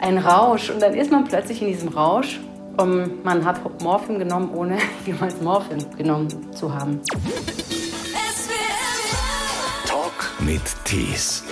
ein Rausch. Und dann ist man plötzlich in diesem Rausch. Und man hat Morphin genommen, ohne jemals Morphin genommen zu haben. Talk mit Tees.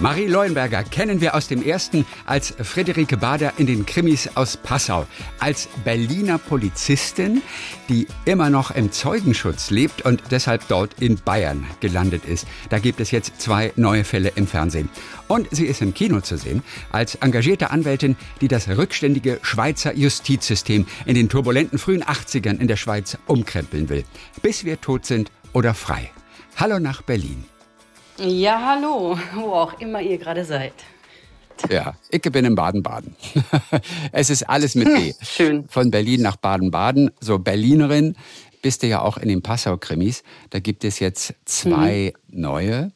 Marie Leuenberger kennen wir aus dem ersten als Friederike Bader in den Krimis aus Passau. Als Berliner Polizistin, die immer noch im Zeugenschutz lebt und deshalb dort in Bayern gelandet ist. Da gibt es jetzt zwei neue Fälle im Fernsehen. Und sie ist im Kino zu sehen als engagierte Anwältin, die das rückständige Schweizer Justizsystem in den turbulenten frühen 80ern in der Schweiz umkrempeln will. Bis wir tot sind oder frei. Hallo nach Berlin. Ja, hallo, wo auch immer ihr gerade seid. Ja, ich bin in Baden-Baden. es ist alles mit B. Schön. Von Berlin nach Baden-Baden. So Berlinerin bist du ja auch in den Passau-Krimis. Da gibt es jetzt zwei mhm. neue.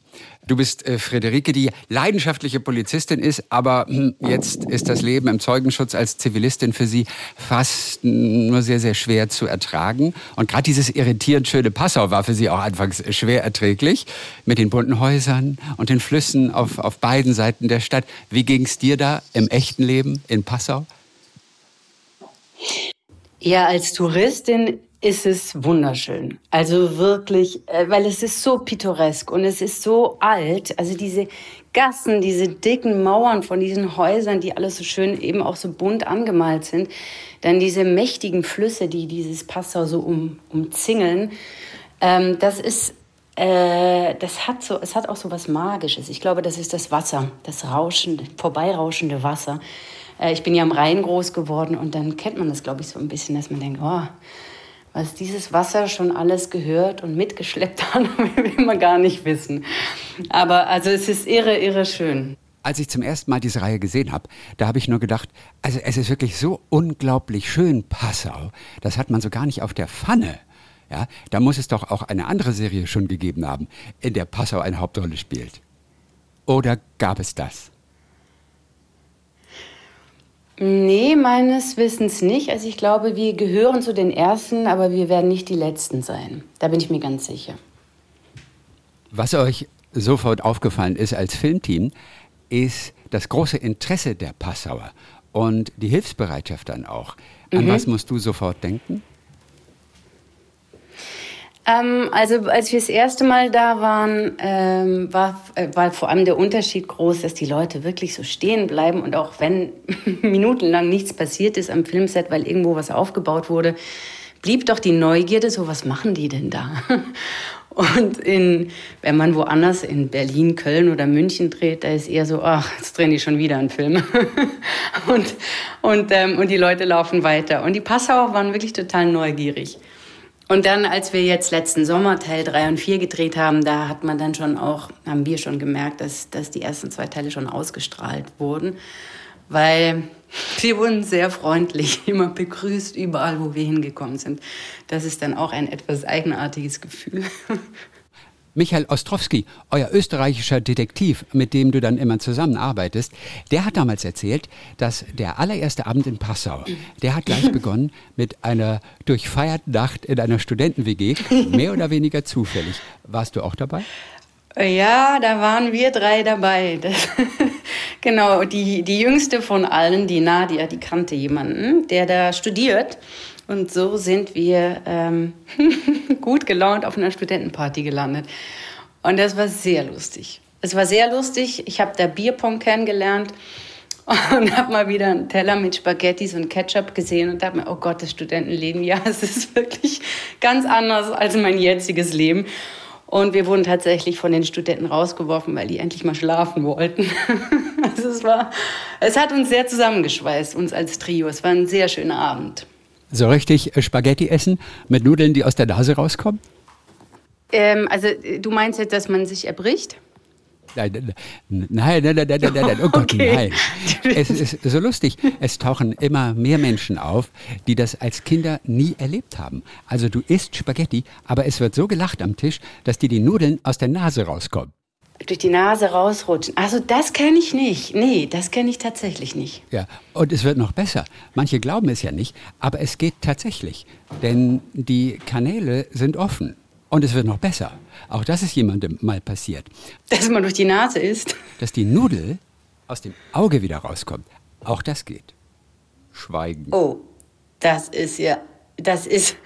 Du bist äh, Friederike, die leidenschaftliche Polizistin ist, aber hm, jetzt ist das Leben im Zeugenschutz als Zivilistin für sie fast nur sehr, sehr schwer zu ertragen. Und gerade dieses irritierend schöne Passau war für sie auch anfangs schwer erträglich. Mit den bunten Häusern und den Flüssen auf, auf beiden Seiten der Stadt. Wie ging es dir da im echten Leben in Passau? Ja, als Touristin ist es wunderschön. Also wirklich, äh, weil es ist so pittoresk und es ist so alt. Also diese Gassen, diese dicken Mauern von diesen Häusern, die alles so schön eben auch so bunt angemalt sind. Dann diese mächtigen Flüsse, die dieses Passau so um, umzingeln. Ähm, das ist äh, das hat so, es hat auch so was Magisches. Ich glaube, das ist das Wasser, das rauschende, vorbeirauschende Wasser. Äh, ich bin ja am Rhein groß geworden und dann kennt man das, glaube ich, so ein bisschen, dass man denkt, oh, was dieses Wasser schon alles gehört und mitgeschleppt hat, will man gar nicht wissen. Aber also es ist irre, irre schön. Als ich zum ersten Mal diese Reihe gesehen habe, da habe ich nur gedacht, also es ist wirklich so unglaublich schön, Passau. Das hat man so gar nicht auf der Pfanne. Ja, da muss es doch auch eine andere Serie schon gegeben haben, in der Passau eine Hauptrolle spielt. Oder gab es das? Nee, meines Wissens nicht. Also ich glaube, wir gehören zu den Ersten, aber wir werden nicht die Letzten sein. Da bin ich mir ganz sicher. Was euch sofort aufgefallen ist als Filmteam, ist das große Interesse der Passauer und die Hilfsbereitschaft dann auch. An mhm. was musst du sofort denken? Ähm, also als wir das erste Mal da waren, ähm, war, äh, war vor allem der Unterschied groß, dass die Leute wirklich so stehen bleiben und auch wenn minutenlang nichts passiert ist am Filmset, weil irgendwo was aufgebaut wurde, blieb doch die Neugierde, so was machen die denn da? Und in, wenn man woanders in Berlin, Köln oder München dreht, da ist eher so, ach, jetzt drehen die schon wieder einen Film. und, und, ähm, und die Leute laufen weiter. Und die Passauer waren wirklich total neugierig. Und dann, als wir jetzt letzten Sommer Teil 3 und 4 gedreht haben, da hat man dann schon auch, haben wir schon gemerkt, dass, dass die ersten zwei Teile schon ausgestrahlt wurden. Weil wir wurden sehr freundlich, immer begrüßt überall, wo wir hingekommen sind. Das ist dann auch ein etwas eigenartiges Gefühl. Michael Ostrowski, euer österreichischer Detektiv, mit dem du dann immer zusammenarbeitest, der hat damals erzählt, dass der allererste Abend in Passau, der hat gleich begonnen mit einer durchfeierten Nacht in einer Studenten-WG, mehr oder weniger zufällig. Warst du auch dabei? Ja, da waren wir drei dabei. Das, genau, die, die jüngste von allen, die Nadia, die kannte jemanden, der da studiert. Und so sind wir ähm, gut gelaunt auf einer Studentenparty gelandet. Und das war sehr lustig. Es war sehr lustig. Ich habe da Bierpong kennengelernt und habe mal wieder einen Teller mit Spaghettis und Ketchup gesehen und dachte mir, oh Gott, das Studentenleben, ja, es ist wirklich ganz anders als mein jetziges Leben. Und wir wurden tatsächlich von den Studenten rausgeworfen, weil die endlich mal schlafen wollten. also es war, es hat uns sehr zusammengeschweißt, uns als Trio. Es war ein sehr schöner Abend. So richtig äh, Spaghetti essen mit Nudeln, die aus der Nase rauskommen? Ähm, also du meinst jetzt, dass man sich erbricht? Nein, nein, nein, nein, nein, nein, nein, oh Gott, okay. nein. Es ist so lustig. Es tauchen immer mehr Menschen auf, die das als Kinder nie erlebt haben. Also du isst Spaghetti, aber es wird so gelacht am Tisch, dass dir die Nudeln aus der Nase rauskommen durch die Nase rausrutschen. Also das kenne ich nicht. Nee, das kenne ich tatsächlich nicht. Ja, und es wird noch besser. Manche glauben es ja nicht, aber es geht tatsächlich. Denn die Kanäle sind offen. Und es wird noch besser. Auch das ist jemandem mal passiert. Dass man durch die Nase isst. Dass die Nudel aus dem Auge wieder rauskommt. Auch das geht. Schweigen. Oh, das ist ja, das ist,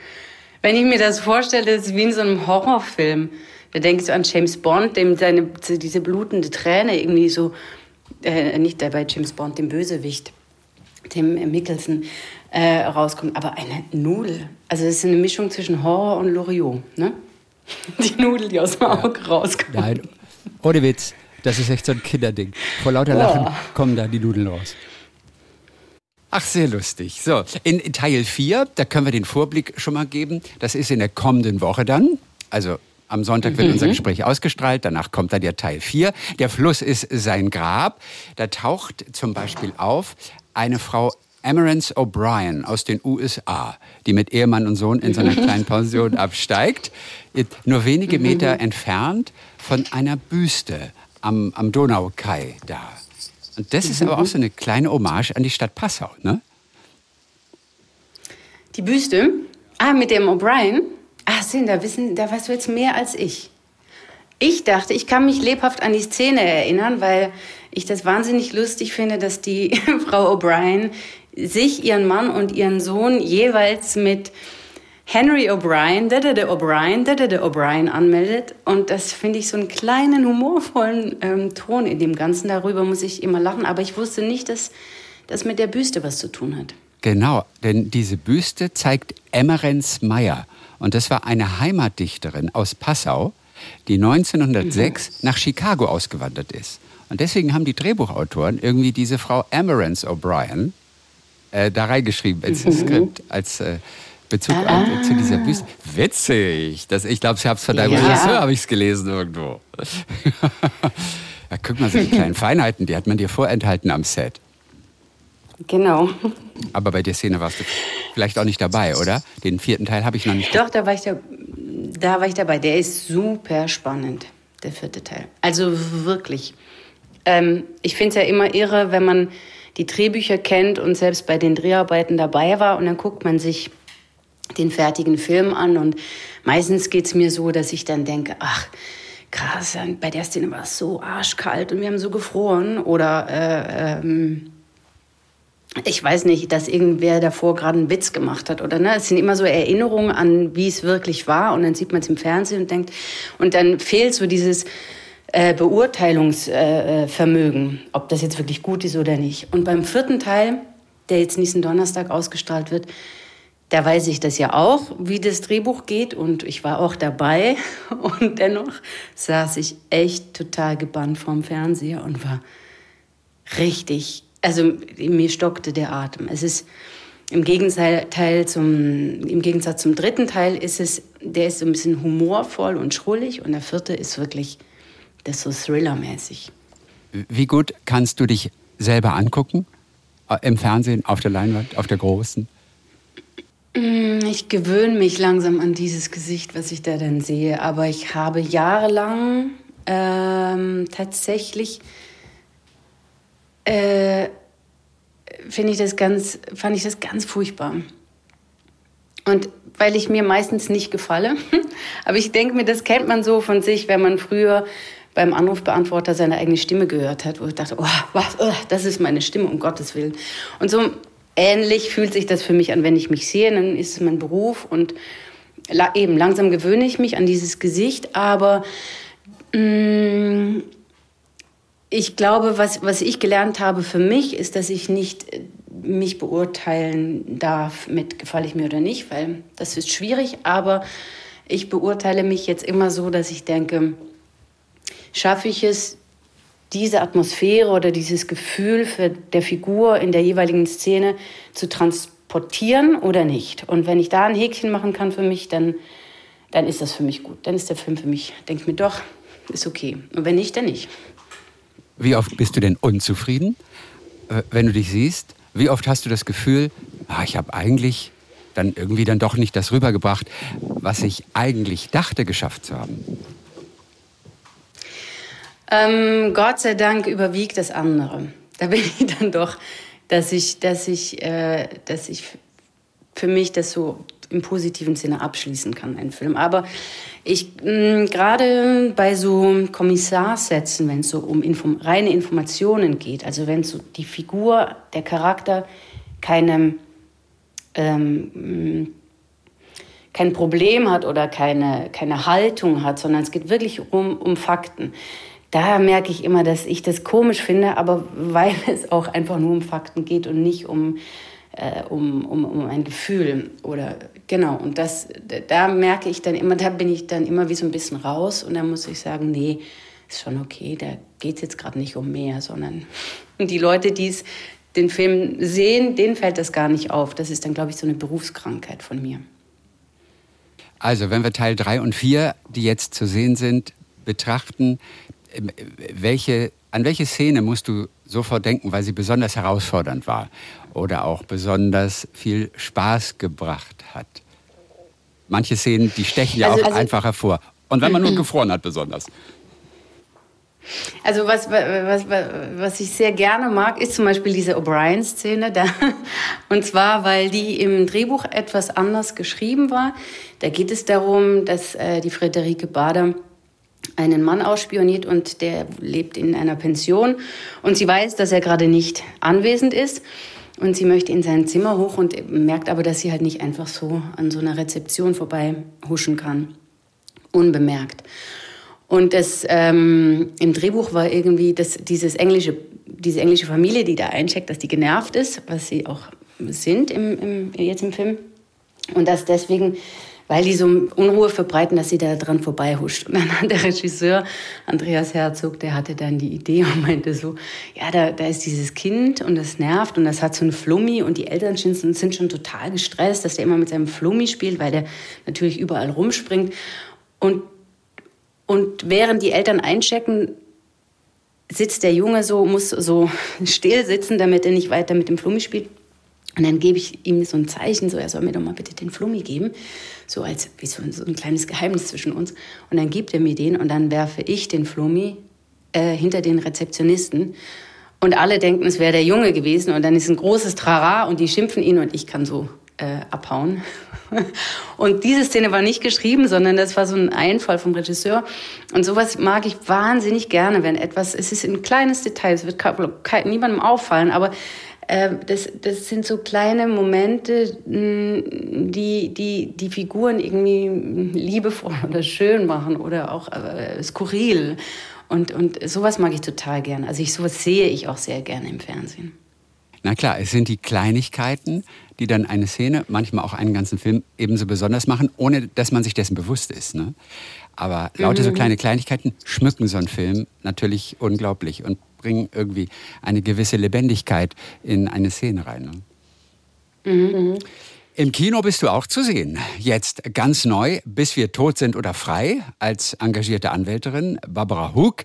wenn ich mir das vorstelle, das ist wie in so einem Horrorfilm. Da denke ich so an James Bond, dem seine, diese blutende Träne irgendwie so, äh, nicht bei James Bond, dem Bösewicht, dem Mickelson, äh, rauskommt. Aber eine Nudel, also es ist eine Mischung zwischen Horror und Loriot, ne? Die Nudel, die aus dem Auge ja. rauskommt. Nein, ohne Witz, das ist echt so ein Kinderding. Vor lauter Lachen oh. kommen da die Nudeln raus. Ach, sehr lustig. So, in Teil 4, da können wir den Vorblick schon mal geben. Das ist in der kommenden Woche dann. Also am Sonntag wird mhm. unser Gespräch ausgestrahlt, danach kommt dann der Teil 4. Der Fluss ist sein Grab. Da taucht zum Beispiel auf eine Frau Amarance O'Brien aus den USA, die mit Ehemann und Sohn in so einer kleinen Pension absteigt, nur wenige Meter mhm. entfernt von einer Büste am, am Donaukai da. Und das ist aber auch so eine kleine Hommage an die Stadt Passau, ne? Die Büste? Ah, mit dem O'Brien? Ach, Sinn, da, wissen, da weißt du jetzt mehr als ich. Ich dachte, ich kann mich lebhaft an die Szene erinnern, weil ich das wahnsinnig lustig finde, dass die Frau O'Brien sich, ihren Mann und ihren Sohn jeweils mit Henry O'Brien, da da O'Brien, da da O'Brien anmeldet. Und das finde ich so einen kleinen, humorvollen ähm, Ton in dem Ganzen. Darüber muss ich immer lachen. Aber ich wusste nicht, dass das mit der Büste was zu tun hat. Genau, denn diese Büste zeigt Emmerenz Meyer. Und das war eine Heimatdichterin aus Passau, die 1906 mhm. nach Chicago ausgewandert ist. Und deswegen haben die Drehbuchautoren irgendwie diese Frau Emmerenz O'Brien äh, da reingeschrieben ins mhm. Skript als äh, Bezug ah. zu dieser Büste. Witzig. Das, ich glaube, ich habe es von deinem ja. Regisseur habe ich es gelesen irgendwo. ja, guck mal, so die kleinen Feinheiten, die hat man dir vorenthalten am Set. Genau. Aber bei der Szene warst du vielleicht auch nicht dabei, oder? Den vierten Teil habe ich noch nicht. Doch, da war ich, da, da war ich dabei. Der ist super spannend, der vierte Teil. Also wirklich. Ähm, ich finde es ja immer irre, wenn man die Drehbücher kennt und selbst bei den Dreharbeiten dabei war und dann guckt man sich den fertigen Film an. Und meistens geht es mir so, dass ich dann denke, ach, krass, bei der Szene war es so arschkalt und wir haben so gefroren. Oder äh, ähm, ich weiß nicht, dass irgendwer davor gerade einen Witz gemacht hat. Oder ne? Es sind immer so Erinnerungen an, wie es wirklich war. Und dann sieht man es im Fernsehen und denkt, und dann fehlt so dieses äh, Beurteilungsvermögen, äh, ob das jetzt wirklich gut ist oder nicht. Und beim vierten Teil, der jetzt nächsten Donnerstag ausgestrahlt wird, da weiß ich das ja auch, wie das Drehbuch geht und ich war auch dabei und dennoch saß ich echt total gebannt vorm Fernseher und war richtig, also mir stockte der Atem. Es ist im Gegenteil zum, im Gegensatz zum dritten Teil ist es, der ist so ein bisschen humorvoll und schrullig und der vierte ist wirklich, das so thrillermäßig. Wie gut kannst du dich selber angucken? Äh, Im Fernsehen, auf der Leinwand, auf der großen? Mm, ich gewöhne mich langsam an dieses Gesicht, was ich da dann sehe. Aber ich habe jahrelang ähm, tatsächlich äh, finde ich das ganz, fand ich das ganz furchtbar. Und weil ich mir meistens nicht gefalle, aber ich denke mir, das kennt man so von sich, wenn man früher beim Anrufbeantworter seine eigene Stimme gehört hat, wo ich dachte, oh, was, oh, das ist meine Stimme, um Gottes Willen. Und so ähnlich fühlt sich das für mich an, wenn ich mich sehe, dann ist es mein Beruf und eben langsam gewöhne ich mich an dieses Gesicht, aber mh, mm, ich glaube, was, was ich gelernt habe für mich, ist, dass ich nicht äh, mich beurteilen darf mit gefalle ich mir oder nicht, weil das ist schwierig, aber ich beurteile mich jetzt immer so, dass ich denke, schaffe ich es, diese Atmosphäre oder dieses Gefühl für der Figur in der jeweiligen Szene zu transportieren oder nicht. Und wenn ich da ein Häkchen machen kann für mich, dann, dann ist das für mich gut. Dann ist der Film für mich, denke ich mir doch, ist okay. Und wenn nicht, dann nicht. Wie oft bist du denn unzufrieden, äh, wenn du dich siehst? Wie oft hast du das Gefühl, ah, ich habe eigentlich dann irgendwie dann doch nicht das rübergebracht, was ich eigentlich dachte geschafft zu haben? Ähm, Gott sei Dank überwiegt das andere. Da bin ich dann doch, dass ich, dass ich, äh, dass ich für mich das so im positiven Sinne abschließen kann, ein Film. Aber ich gerade bei so Kommissarsätzen, wenn es so um Inform reine Informationen geht, also wenn so die Figur, der Charakter keine ähm, kein Problem hat oder keine, keine Haltung hat, sondern es geht wirklich um, um Fakten. Da merke ich immer, dass ich das komisch finde, aber weil es auch einfach nur um Fakten geht und nicht um, äh, um, um, um ein Gefühl oder genau. Und das, da merke ich dann immer, da bin ich dann immer wie so ein bisschen raus und da muss ich sagen, nee, ist schon okay, da geht es jetzt gerade nicht um mehr, sondern die Leute, die den Film sehen, denen fällt das gar nicht auf. Das ist dann, glaube ich, so eine Berufskrankheit von mir. Also, wenn wir Teil 3 und 4, die jetzt zu sehen sind, betrachten, ähm, welche, an welche Szene musst du sofort denken, weil sie besonders herausfordernd war oder auch besonders viel Spaß gebracht hat? Manche Szenen, die stechen ja also, auch also, einfach hervor. Und wenn man nur gefroren hat, besonders. Also was, was, was ich sehr gerne mag, ist zum Beispiel diese O'Brien-Szene. Und zwar, weil die im Drehbuch etwas anders geschrieben war. Da geht es darum, dass äh, die Friederike Bader einen Mann ausspioniert und der lebt in einer Pension. Und sie weiß, dass er gerade nicht anwesend ist. Und sie möchte in sein Zimmer hoch und merkt aber, dass sie halt nicht einfach so an so einer Rezeption vorbei huschen kann. Unbemerkt. Und das ähm, im Drehbuch war irgendwie das, dieses englische, diese englische Familie, die da eincheckt, dass die genervt ist, was sie auch sind im, im, jetzt im Film. Und dass deswegen, weil die so Unruhe verbreiten, dass sie da dran vorbeihuscht. Und dann hat der Regisseur Andreas Herzog, der hatte dann die Idee und meinte so, ja, da, da ist dieses Kind und das nervt und das hat so einen Flummi und die Eltern sind schon total gestresst, dass der immer mit seinem Flummi spielt, weil der natürlich überall rumspringt. Und und während die Eltern einchecken, sitzt der Junge so, muss so still sitzen, damit er nicht weiter mit dem Flummi spielt. Und dann gebe ich ihm so ein Zeichen, so er soll mir doch mal bitte den Flummi geben, so als wie so ein, so ein kleines Geheimnis zwischen uns. Und dann gibt er mir den und dann werfe ich den Flummi äh, hinter den Rezeptionisten. Und alle denken, es wäre der Junge gewesen. Und dann ist ein großes Trara und die schimpfen ihn und ich kann so äh, abhauen. Und diese Szene war nicht geschrieben, sondern das war so ein Einfall vom Regisseur. Und sowas mag ich wahnsinnig gerne, wenn etwas, es ist ein kleines Detail, es wird niemandem auffallen, aber das, das sind so kleine Momente, die, die die Figuren irgendwie liebevoll oder schön machen oder auch äh, skurril. Und, und sowas mag ich total gerne. Also ich, sowas sehe ich auch sehr gerne im Fernsehen. Na klar, es sind die Kleinigkeiten, die dann eine Szene, manchmal auch einen ganzen Film ebenso besonders machen, ohne dass man sich dessen bewusst ist. Ne? Aber lauter mhm. so kleine Kleinigkeiten schmücken so einen Film natürlich unglaublich und bringen irgendwie eine gewisse Lebendigkeit in eine Szene rein. Ne? Mhm. Im Kino bist du auch zu sehen. Jetzt ganz neu, bis wir tot sind oder frei, als engagierte Anwälterin Barbara Hug,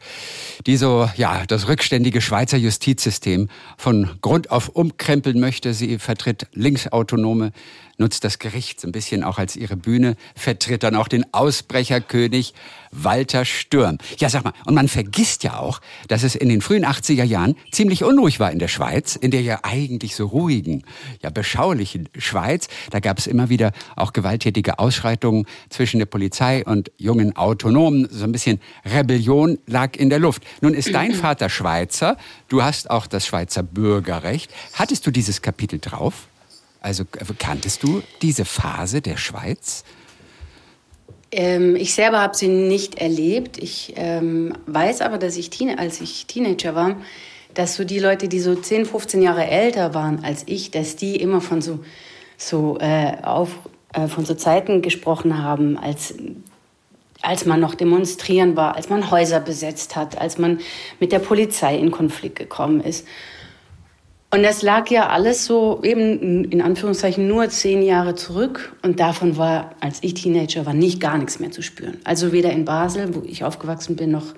die so, ja, das rückständige Schweizer Justizsystem von Grund auf umkrempeln möchte. Sie vertritt linksautonome nutzt das Gericht so ein bisschen auch als ihre Bühne, vertritt dann auch den Ausbrecherkönig Walter Stürm. Ja, sag mal, und man vergisst ja auch, dass es in den frühen 80er Jahren ziemlich unruhig war in der Schweiz, in der ja eigentlich so ruhigen, ja beschaulichen Schweiz. Da gab es immer wieder auch gewalttätige Ausschreitungen zwischen der Polizei und jungen Autonomen. So ein bisschen Rebellion lag in der Luft. Nun ist dein Vater Schweizer, du hast auch das Schweizer Bürgerrecht. Hattest du dieses Kapitel drauf? Also kanntest du diese Phase der Schweiz? Ähm, ich selber habe sie nicht erlebt. Ich ähm, weiß aber, dass ich, als ich Teenager war, dass so die Leute, die so 10, 15 Jahre älter waren als ich, dass die immer von so, so, äh, auf, äh, von so Zeiten gesprochen haben, als, als man noch demonstrieren war, als man Häuser besetzt hat, als man mit der Polizei in Konflikt gekommen ist. Und das lag ja alles so eben in Anführungszeichen nur zehn Jahre zurück. Und davon war, als ich Teenager war, nicht gar nichts mehr zu spüren. Also weder in Basel, wo ich aufgewachsen bin, noch,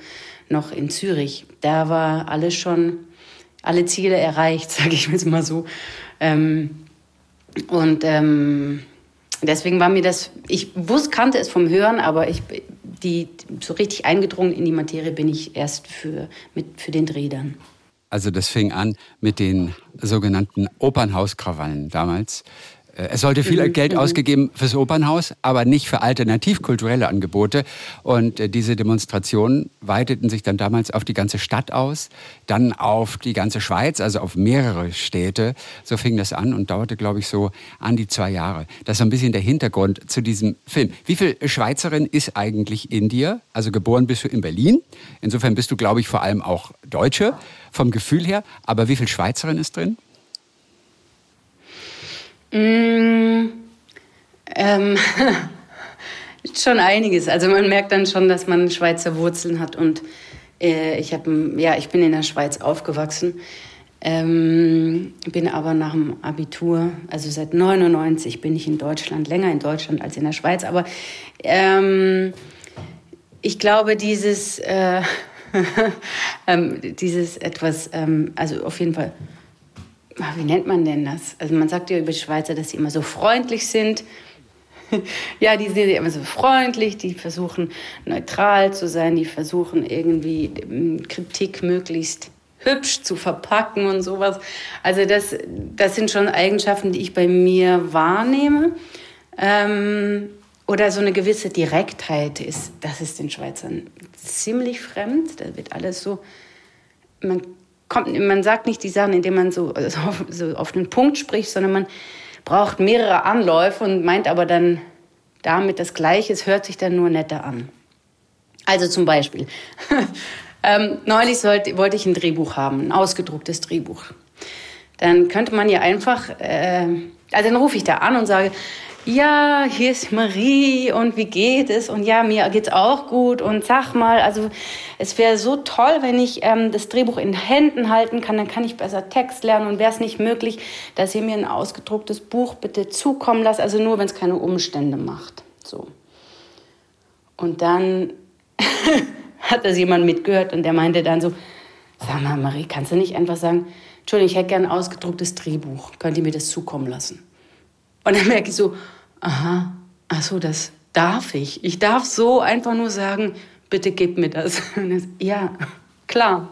noch in Zürich. Da war alles schon, alle Ziele erreicht, sage ich jetzt mal so. Ähm, und ähm, deswegen war mir das, ich wusste, kannte es vom Hören, aber ich, die, so richtig eingedrungen in die Materie bin ich erst für, mit, für den Dreh dann. Also das fing an mit den sogenannten Opernhauskrawallen damals. Äh, es sollte viel mhm. Geld mhm. ausgegeben fürs Opernhaus, aber nicht für alternativkulturelle Angebote. Und äh, diese Demonstrationen weiteten sich dann damals auf die ganze Stadt aus, dann auf die ganze Schweiz, also auf mehrere Städte. So fing das an und dauerte, glaube ich, so an die zwei Jahre. Das ist so ein bisschen der Hintergrund zu diesem Film. Wie viel Schweizerin ist eigentlich in dir? Also geboren bist du in Berlin. Insofern bist du, glaube ich, vor allem auch Deutsche vom Gefühl her. Aber wie viel Schweizerin ist drin? Mm, ähm, schon einiges. Also man merkt dann schon, dass man Schweizer Wurzeln hat und äh, ich habe, ja, ich bin in der Schweiz aufgewachsen, ähm, bin aber nach dem Abitur, also seit 99 bin ich in Deutschland, länger in Deutschland als in der Schweiz. Aber ähm, ich glaube, dieses, äh, ähm, dieses etwas, ähm, also auf jeden Fall wie nennt man denn das? Also man sagt ja über die Schweizer, dass sie immer so freundlich sind. ja, die sind immer so freundlich, die versuchen neutral zu sein, die versuchen irgendwie ähm, Kritik möglichst hübsch zu verpacken und sowas. Also das, das sind schon Eigenschaften, die ich bei mir wahrnehme. Ähm, oder so eine gewisse Direktheit ist, das ist den Schweizern ziemlich fremd. Da wird alles so, man kommt, man sagt nicht die Sachen, indem man so, also auf, so auf den Punkt spricht, sondern man braucht mehrere Anläufe und meint aber dann damit das Gleiche. Es hört sich dann nur netter an. Also zum Beispiel, ähm, neulich sollte, wollte ich ein Drehbuch haben, ein ausgedrucktes Drehbuch. Dann könnte man ja einfach, äh, also dann rufe ich da an und sage, ja, hier ist Marie und wie geht es? Und ja, mir geht's auch gut und sag mal, also es wäre so toll, wenn ich ähm, das Drehbuch in Händen halten kann, dann kann ich besser Text lernen und wäre es nicht möglich, dass ihr mir ein ausgedrucktes Buch bitte zukommen lasst, also nur, wenn es keine Umstände macht. So. Und dann hat das jemand mitgehört und der meinte dann so, sag mal, Marie, kannst du nicht einfach sagen, Entschuldigung, ich hätte gern ein ausgedrucktes Drehbuch, könnt ihr mir das zukommen lassen? Und dann merke ich so, aha, ach so, das darf ich. Ich darf so einfach nur sagen, bitte gib mir das. das ja, klar.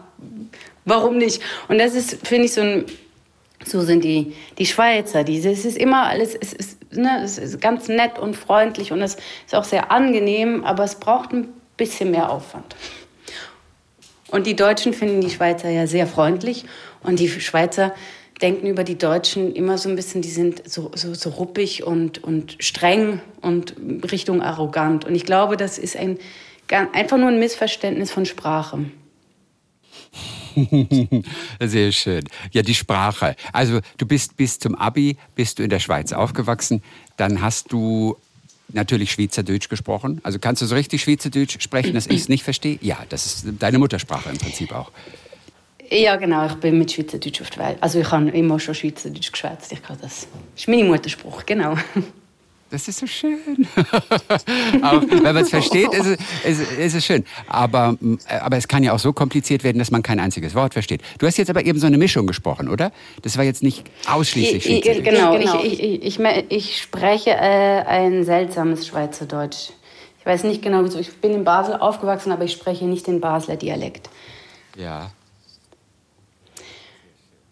Warum nicht? Und das ist, finde ich, so ein, so sind die, die Schweizer. Diese, es ist immer alles, es ist, ne, es ist ganz nett und freundlich und es ist auch sehr angenehm, aber es braucht ein bisschen mehr Aufwand. Und die Deutschen finden die Schweizer ja sehr freundlich und die Schweizer denken über die Deutschen immer so ein bisschen, die sind so, so, so ruppig und, und streng und Richtung arrogant. Und ich glaube, das ist ein, einfach nur ein Missverständnis von Sprache. Sehr schön. Ja, die Sprache. Also du bist bis zum Abi, bist du in der Schweiz aufgewachsen. Dann hast du natürlich Schweizerdeutsch gesprochen. Also kannst du so richtig Schweizerdeutsch sprechen, dass ich es nicht verstehe? Ja, das ist deine Muttersprache im Prinzip auch. Ja, genau. Ich bin mit Schweizerdeutsch auf der Welt. Also ich habe immer schon Schweizerdeutsch geschwätzt. Ich kann das. Das ist mein Mutterspruch, genau. Das ist so schön. auch, wenn man es versteht, ist es, ist, ist es schön. Aber, aber es kann ja auch so kompliziert werden, dass man kein einziges Wort versteht. Du hast jetzt aber eben so eine Mischung gesprochen, oder? Das war jetzt nicht ausschließlich ich, ich, Genau, genau. Ich, ich, ich, ich spreche äh, ein seltsames Schweizerdeutsch. Ich weiß nicht genau, wieso. Ich bin in Basel aufgewachsen, aber ich spreche nicht den Basler Dialekt. Ja,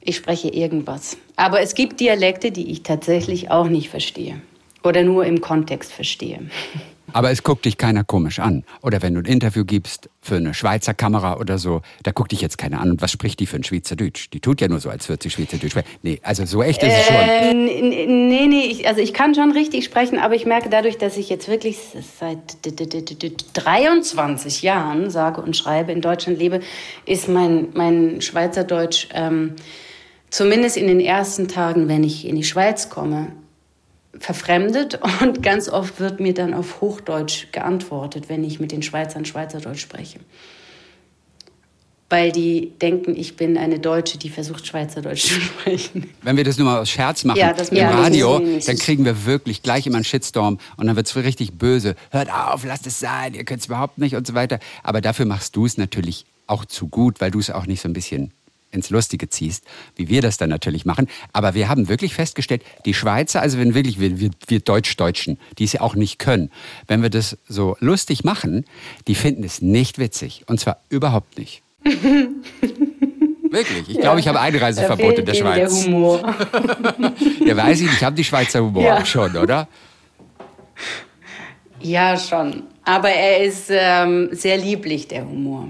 ich spreche irgendwas. Aber es gibt Dialekte, die ich tatsächlich auch nicht verstehe oder nur im Kontext verstehe. Aber es guckt dich keiner komisch an. Oder wenn du ein Interview gibst für eine Schweizer Kamera oder so, da guckt dich jetzt keiner an. Und was spricht die für ein Schweizerdeutsch? Die tut ja nur so, als würde sie Schweizerdeutsch sprechen. Nee, also so echt ist es schon. Äh, nee, nee, ich, also ich kann schon richtig sprechen, aber ich merke dadurch, dass ich jetzt wirklich seit 23 Jahren sage und schreibe, in Deutschland lebe, ist mein, mein Schweizerdeutsch... Ähm, zumindest in den ersten Tagen, wenn ich in die Schweiz komme, verfremdet und ganz oft wird mir dann auf Hochdeutsch geantwortet, wenn ich mit den Schweizern Schweizerdeutsch spreche. Weil die denken, ich bin eine Deutsche, die versucht, Schweizerdeutsch zu sprechen. Wenn wir das nur mal aus Scherz machen ja, im ja, Radio, dann kriegen wir wirklich gleich immer einen Shitstorm und dann wird es richtig böse. Hört auf, lasst es sein, ihr könnt es überhaupt nicht und so weiter. Aber dafür machst du es natürlich auch zu gut, weil du es auch nicht so ein bisschen ins Lustige ziehst, wie wir das dann natürlich machen. Aber wir haben wirklich festgestellt, die Schweizer, also wenn wirklich wir, wir, wir Deutsch-Deutschen, die es ja auch nicht können, wenn wir das so lustig machen, die finden es nicht witzig. Und zwar überhaupt nicht. Wirklich? Ich glaube, ich habe Einreiseverbot in der Schweiz. Der Humor. ja, weiß ich. Ich habe die Schweizer Humor ja. schon, oder? Ja, schon. Aber er ist ähm, sehr lieblich, der Humor.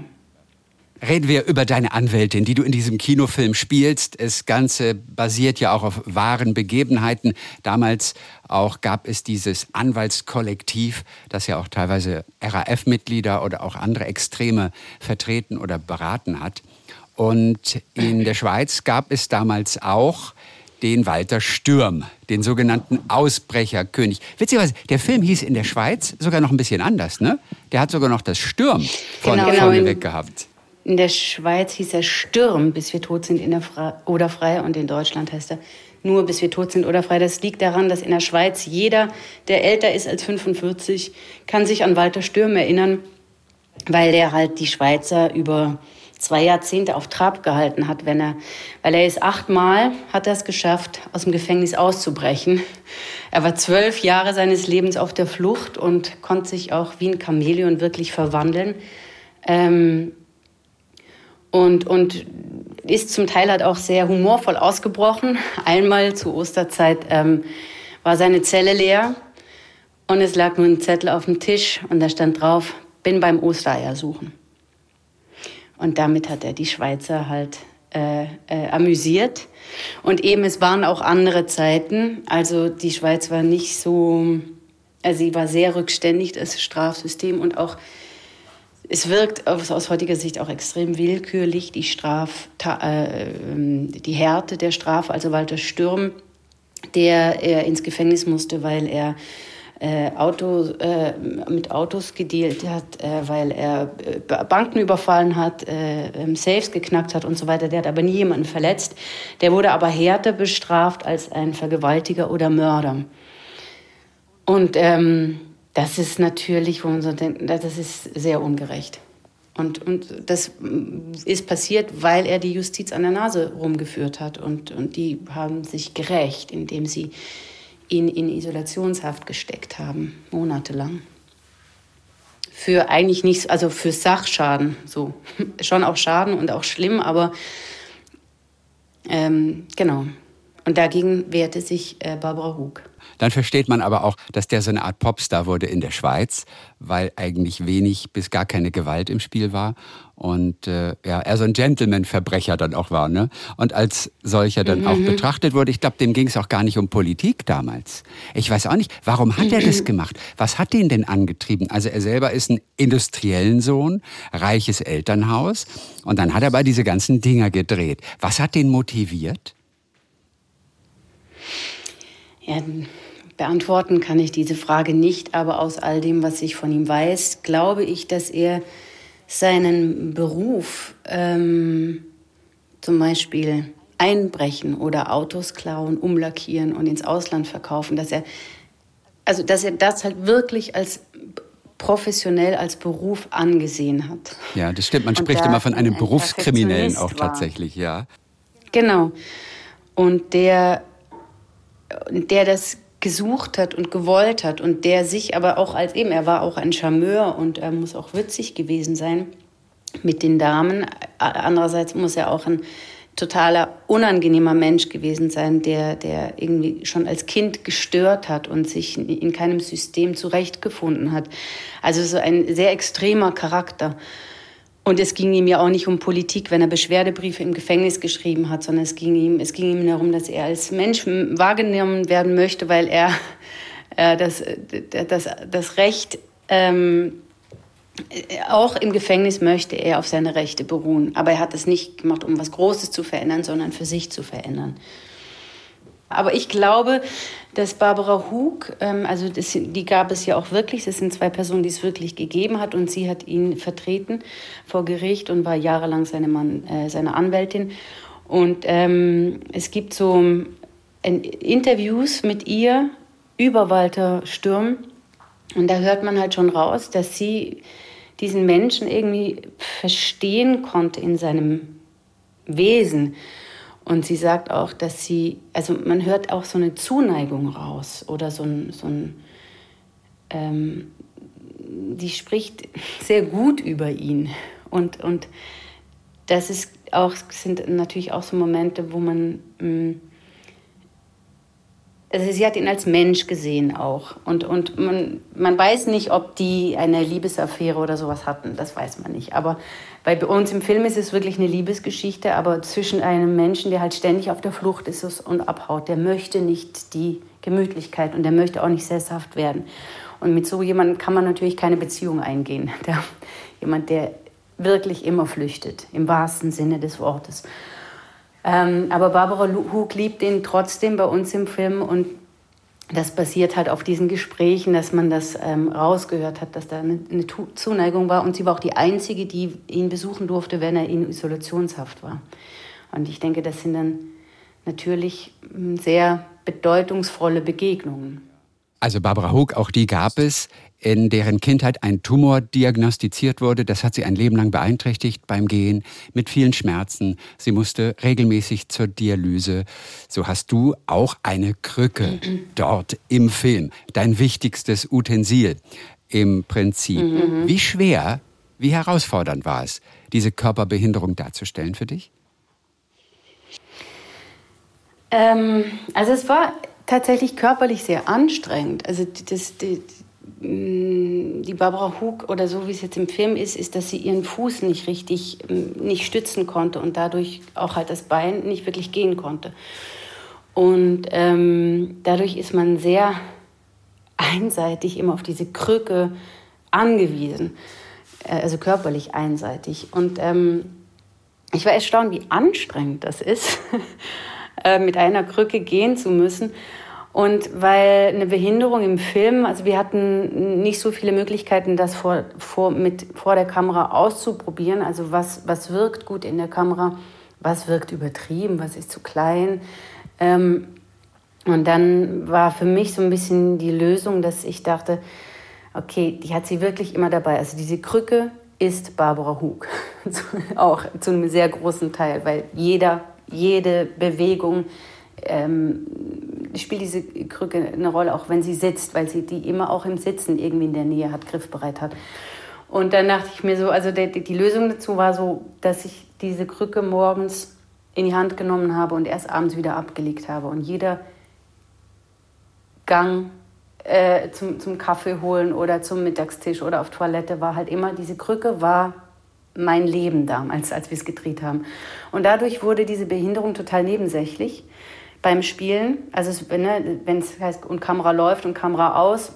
Reden wir über deine Anwältin, die du in diesem Kinofilm spielst. Das Ganze basiert ja auch auf wahren Begebenheiten. Damals auch gab es dieses Anwaltskollektiv, das ja auch teilweise RAF-Mitglieder oder auch andere Extreme vertreten oder beraten hat. Und in der Schweiz gab es damals auch den Walter Stürm, den sogenannten Ausbrecherkönig. Witzigerweise, der Film hieß in der Schweiz sogar noch ein bisschen anders, ne? Der hat sogar noch das Stürm von genau, vorne weg gehabt. In der Schweiz hieß er Stürm, bis wir tot sind in der Fra oder frei und in Deutschland heißt er nur bis wir tot sind oder frei. Das liegt daran, dass in der Schweiz jeder, der älter ist als 45, kann sich an Walter Stürm erinnern, weil der halt die Schweizer über zwei Jahrzehnte auf Trab gehalten hat, wenn er, weil er ist achtmal, hat er es geschafft, aus dem Gefängnis auszubrechen. Er war zwölf Jahre seines Lebens auf der Flucht und konnte sich auch wie ein Chamäleon wirklich verwandeln. Ähm, und, und ist zum Teil halt auch sehr humorvoll ausgebrochen. Einmal zur Osterzeit ähm, war seine Zelle leer und es lag nur ein Zettel auf dem Tisch und da stand drauf, bin beim Ostereier suchen. Und damit hat er die Schweizer halt äh, äh, amüsiert. Und eben, es waren auch andere Zeiten. Also die Schweiz war nicht so, also sie war sehr rückständig, das Strafsystem und auch es wirkt aus, aus, heutiger Sicht auch extrem willkürlich, die, Straf, äh, die Härte der Strafe. Also Walter Stürm, der er ins Gefängnis musste, weil er äh, Auto, äh, mit Autos gedealt hat, äh, weil er äh, Banken überfallen hat, äh, ähm, Safes geknackt hat und so weiter. Der hat aber nie jemanden verletzt. Der wurde aber härter bestraft als ein Vergewaltiger oder Mörder. Und ähm, das ist natürlich, wo man so denkt, das ist sehr ungerecht. Und, und das ist passiert, weil er die Justiz an der Nase rumgeführt hat. Und, und die haben sich gerecht, indem sie ihn in Isolationshaft gesteckt haben, monatelang. Für eigentlich nichts, also für Sachschaden, so. Schon auch Schaden und auch schlimm, aber ähm, genau. Und dagegen wehrte sich äh, Barbara Hug. Dann versteht man aber auch, dass der so eine Art Popstar wurde in der Schweiz, weil eigentlich wenig bis gar keine Gewalt im Spiel war und äh, ja, er so ein Gentleman-Verbrecher dann auch war. Ne? Und als solcher dann mhm. auch betrachtet wurde, ich glaube, dem ging es auch gar nicht um Politik damals. Ich weiß auch nicht, warum hat er das gemacht? Was hat ihn denn angetrieben? Also er selber ist ein industriellen Sohn, reiches Elternhaus und dann hat er bei diese ganzen Dinger gedreht. Was hat den motiviert? Ja, beantworten kann ich diese Frage nicht, aber aus all dem, was ich von ihm weiß, glaube ich, dass er seinen Beruf ähm, zum Beispiel einbrechen oder Autos klauen, umlackieren und ins Ausland verkaufen, dass er also dass er das halt wirklich als professionell als Beruf angesehen hat. Ja, das stimmt. Man und spricht immer von einem Berufskriminellen auch tatsächlich, ja. Genau. Und der der das gesucht hat und gewollt hat und der sich aber auch als eben, er war auch ein Charmeur und er muss auch witzig gewesen sein mit den Damen. Andererseits muss er auch ein totaler unangenehmer Mensch gewesen sein, der, der irgendwie schon als Kind gestört hat und sich in keinem System zurechtgefunden hat. Also so ein sehr extremer Charakter. Und es ging ihm ja auch nicht um Politik, wenn er Beschwerdebriefe im Gefängnis geschrieben hat, sondern es ging ihm, es ging ihm darum, dass er als Mensch wahrgenommen werden möchte, weil er äh, das, das, das Recht, ähm, auch im Gefängnis möchte er auf seine Rechte beruhen. Aber er hat es nicht gemacht, um was Großes zu verändern, sondern für sich zu verändern. Aber ich glaube, dass Barbara Hug, ähm, also das, die gab es ja auch wirklich, das sind zwei Personen, die es wirklich gegeben hat und sie hat ihn vertreten vor Gericht und war jahrelang seine, Mann, äh, seine Anwältin. Und ähm, es gibt so ähm, Interviews mit ihr über Walter Stürm und da hört man halt schon raus, dass sie diesen Menschen irgendwie verstehen konnte in seinem Wesen. Und sie sagt auch, dass sie, also man hört auch so eine Zuneigung raus oder so ein, so ein ähm, die spricht sehr gut über ihn. Und, und das ist auch, sind natürlich auch so Momente, wo man mh, mm, also sie hat ihn als Mensch gesehen auch. Und, und man, man weiß nicht, ob die eine Liebesaffäre oder sowas hatten. Das weiß man nicht. Aber bei uns im Film ist es wirklich eine Liebesgeschichte, aber zwischen einem Menschen, der halt ständig auf der Flucht ist und abhaut, der möchte nicht die Gemütlichkeit und der möchte auch nicht sesshaft werden. Und mit so jemandem kann man natürlich keine Beziehung eingehen. Der, jemand, der wirklich immer flüchtet, im wahrsten Sinne des Wortes. Ähm, aber Barbara Hug liebt ihn trotzdem bei uns im Film und das basiert halt auf diesen Gesprächen, dass man das ähm, rausgehört hat, dass da eine, eine, Zuneigung war. Und sie war auch die Einzige, die ihn besuchen durfte, wenn er in Isolationshaft war. Und ich denke, das sind dann natürlich hm, sehr bedeutungsvolle Begegnungen. Also Barbara Hug, auch die gab es, in deren Kindheit ein Tumor diagnostiziert wurde. Das hat sie ein Leben lang beeinträchtigt beim Gehen, mit vielen Schmerzen. Sie musste regelmäßig zur Dialyse. So hast du auch eine Krücke dort im Film, dein wichtigstes Utensil im Prinzip. Mhm. Wie schwer, wie herausfordernd war es, diese Körperbehinderung darzustellen für dich? Ähm, also es war tatsächlich körperlich sehr anstrengend. Also das, die, die Barbara Hug oder so wie es jetzt im Film ist, ist, dass sie ihren Fuß nicht richtig mm, nicht stützen konnte und dadurch auch halt das Bein nicht wirklich gehen konnte. Und ähm, dadurch ist man sehr einseitig immer auf diese Krücke angewiesen, äh, also körperlich einseitig. Und ähm, ich war erstaunt, wie anstrengend das ist. Äh, mit einer Krücke gehen zu müssen. Und weil eine Behinderung im Film, also wir hatten nicht so viele Möglichkeiten, das vor, vor, mit, vor der Kamera auszuprobieren. Also was, was wirkt gut in der Kamera, was wirkt übertrieben, was ist zu klein. Ähm, und dann war für mich so ein bisschen die Lösung, dass ich dachte, okay, die hat sie wirklich immer dabei. Also diese Krücke ist Barbara Hug. Auch zu einem sehr großen Teil, weil jeder jede Bewegung ähm, spielt diese Krücke eine Rolle, auch wenn sie sitzt, weil sie die immer auch im Sitzen irgendwie in der Nähe hat, griffbereit hat. Und dann dachte ich mir so, also die, die Lösung dazu war so, dass ich diese Krücke morgens in die Hand genommen habe und erst abends wieder abgelegt habe. Und jeder Gang äh, zum, zum Kaffee holen oder zum Mittagstisch oder auf Toilette war halt immer, diese Krücke war mein Leben damals, als wir es gedreht haben. Und dadurch wurde diese Behinderung total nebensächlich beim Spielen. Also ne, wenn es heißt, und Kamera läuft und Kamera aus,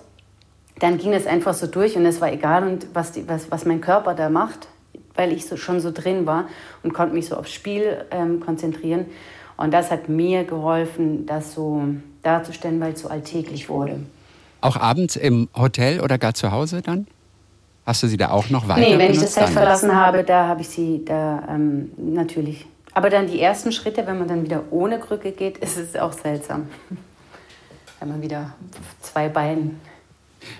dann ging es einfach so durch und es war egal, und was, die, was, was mein Körper da macht, weil ich so, schon so drin war und konnte mich so aufs Spiel ähm, konzentrieren. Und das hat mir geholfen, das so darzustellen, weil es so alltäglich wurde. Auch abends im Hotel oder gar zu Hause dann? Hast du sie da auch noch weiter Nee, wenn ich das Set verlassen habe, da habe ich sie da ähm, natürlich. Aber dann die ersten Schritte, wenn man dann wieder ohne Krücke geht, ist es auch seltsam. wenn man wieder zwei Beine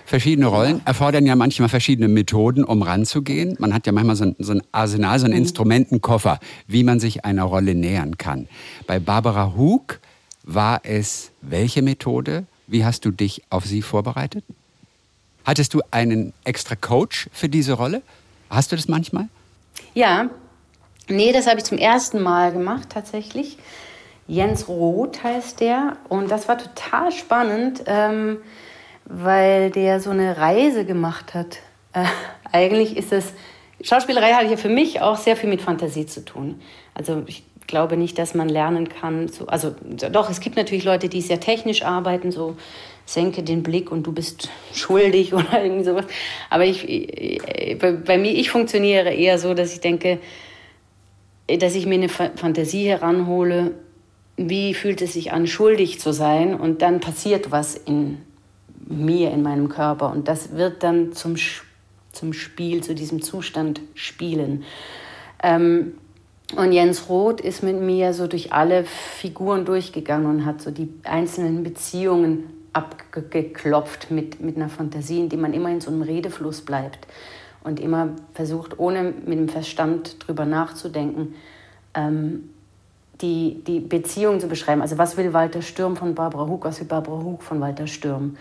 Verschiedene Rollen erfordern ja manchmal verschiedene Methoden, um ranzugehen. Man hat ja manchmal so ein, so ein Arsenal, so einen mhm. Instrumentenkoffer, wie man sich einer Rolle nähern kann. Bei Barbara Hug war es welche Methode? Wie hast du dich auf sie vorbereitet? Hattest du einen extra Coach für diese Rolle? Hast du das manchmal? Ja, nee, das habe ich zum ersten Mal gemacht tatsächlich. Jens Roth heißt der und das war total spannend, ähm, weil der so eine Reise gemacht hat. Äh, eigentlich ist es, Schauspielerei hat ja für mich auch sehr viel mit Fantasie zu tun. Also ich glaube nicht, dass man lernen kann. So, also doch, es gibt natürlich Leute, die sehr technisch arbeiten, so senke den Blick und du bist schuldig oder irgendwie sowas. Aber ich, bei, bei mir, ich funktioniere eher so, dass ich denke, dass ich mir eine Fantasie heranhole, wie fühlt es sich an, schuldig zu sein und dann passiert was in mir, in meinem Körper und das wird dann zum, zum Spiel, zu diesem Zustand spielen. Ähm, und Jens Roth ist mit mir so durch alle Figuren durchgegangen und hat so die einzelnen Beziehungen abgeklopft mit, mit einer Fantasie, in die man immer in so einem Redefluss bleibt und immer versucht, ohne mit dem Verstand drüber nachzudenken, ähm, die, die Beziehung zu beschreiben. Also was will Walter Stürm von Barbara Hug, was will Barbara Hug von Walter Stürm?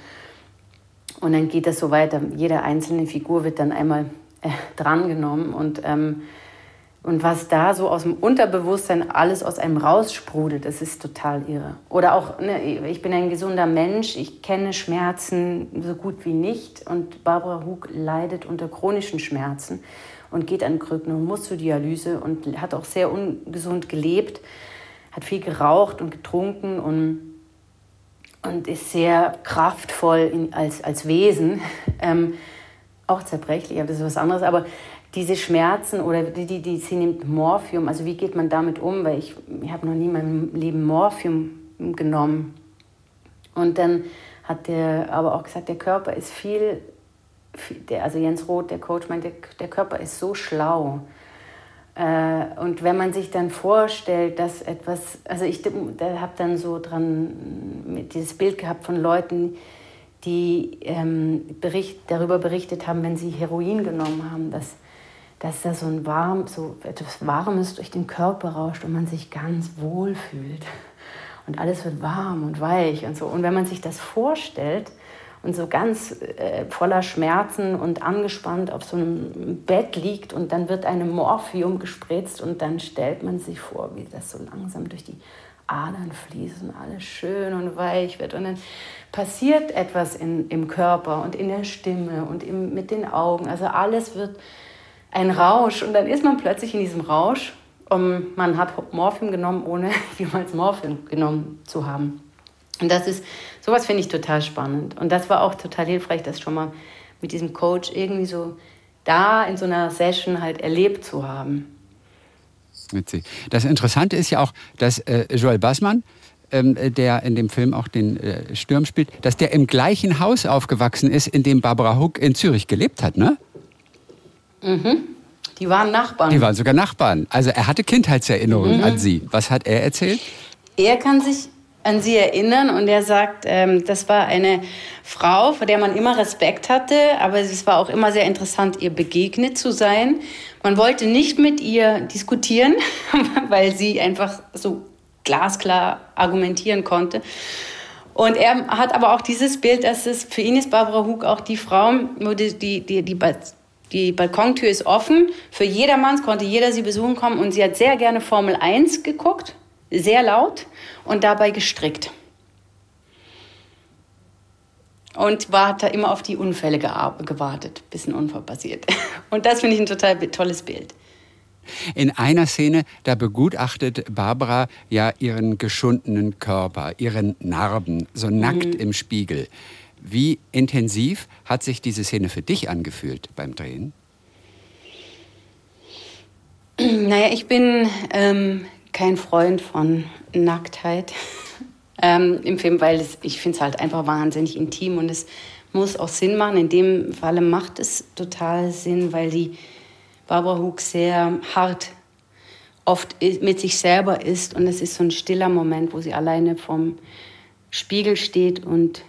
Und dann geht das so weiter. Jede einzelne Figur wird dann einmal äh, drangenommen und ähm, Und was da so aus dem Unterbewusstsein alles aus einem raussprudelt, das ist total irre. Oder auch, ne, ich bin ein gesunder Mensch, ich kenne Schmerzen so gut wie nicht. Und Barbara Hug leidet unter chronischen Schmerzen und geht an Krücken und muss zur Dialyse und hat auch sehr ungesund gelebt, hat viel geraucht und getrunken und, und ist sehr kraftvoll in, als, als Wesen. Ähm, auch zerbrechlich, aber das ist was anderes. Aber diese Schmerzen oder die, die, die, sie nimmt Morphium, also wie geht man damit um? Weil ich, ich habe noch nie in meinem Leben Morphium genommen. Und dann hat der aber auch gesagt, der Körper ist viel, viel der, also Jens Roth, der Coach, meint, der, der Körper ist so schlau. Äh, und wenn man sich dann vorstellt, dass etwas, also ich habe dann so dran dieses Bild gehabt von Leuten, die ähm, bericht, darüber berichtet haben, wenn sie Heroin genommen haben, dass dass da so ein warm, so etwas Warmes durch den Körper rauscht und man sich ganz wohl fühlt. Und alles wird warm und weich und so. Und wenn man sich das vorstellt und so ganz äh, voller Schmerzen und angespannt auf so einem Bett liegt und dann wird einem Morphium gespritzt und dann stellt man sich vor, wie das so langsam durch die Adern fließt und alles schön und weich wird. Und dann passiert etwas in, im Körper und in der Stimme und im, mit den Augen. Also alles wird ein Rausch und dann ist man plötzlich in diesem Rausch und man hat Morphium genommen, ohne jemals Morphium genommen zu haben. Und das ist, sowas finde ich total spannend. Und das war auch total hilfreich, das schon mal mit diesem Coach irgendwie so da in so einer Session halt erlebt zu haben. Witzig. Das Interessante ist ja auch, dass äh, Joel Bassmann, ähm, der in dem Film auch den äh, Sturm spielt, dass der im gleichen Haus aufgewachsen ist, in dem Barbara Huck in Zürich gelebt hat, ne? Mhm. Die waren Nachbarn. Die waren sogar Nachbarn. Also er hatte Kindheitserinnerungen mhm. an sie. Was hat er erzählt? Er kann sich an sie erinnern und er sagt, ähm, das war eine Frau, vor der man immer Respekt hatte, aber es war auch immer sehr interessant, ihr begegnet zu sein. Man wollte nicht mit ihr diskutieren, weil sie einfach so glasklar argumentieren konnte. Und er hat aber auch dieses Bild, dass es für ihn ist Barbara Hug auch die Frau, wo die, die, die, die die Balkontür ist offen für jedermann, konnte jeder sie besuchen kommen und sie hat sehr gerne Formel 1 geguckt, sehr laut und dabei gestrickt. Und war, hat da immer auf die Unfälle gewartet, bis ein Unfall passiert. Und das finde ich ein total tolles Bild. In einer Szene, da begutachtet Barbara ja ihren geschundenen Körper, ihren Narben, so nackt mhm. im Spiegel. Wie intensiv hat sich diese Szene für dich angefühlt beim Drehen? Naja, ich bin ähm, kein Freund von Nacktheit ähm, im Film, weil es, ich finde es halt einfach wahnsinnig intim und es muss auch Sinn machen. In dem Falle macht es total Sinn, weil die Barbara Hug sehr hart oft mit sich selber ist und es ist so ein stiller Moment, wo sie alleine vorm Spiegel steht und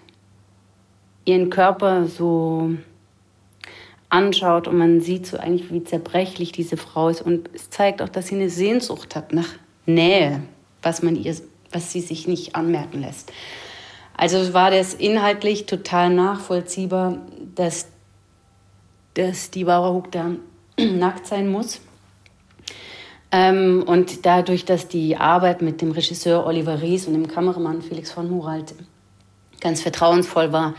ihren Körper so anschaut und man sieht so eigentlich, wie zerbrechlich diese Frau ist. Und es zeigt auch, dass sie eine Sehnsucht hat nach Nähe, was, man ihr, was sie sich nicht anmerken lässt. Also war das inhaltlich total nachvollziehbar, dass, dass die Barbara Hug da nackt sein muss. Ähm, und dadurch, dass die Arbeit mit dem Regisseur Oliver Ries und dem Kameramann Felix von Muralt ganz vertrauensvoll war,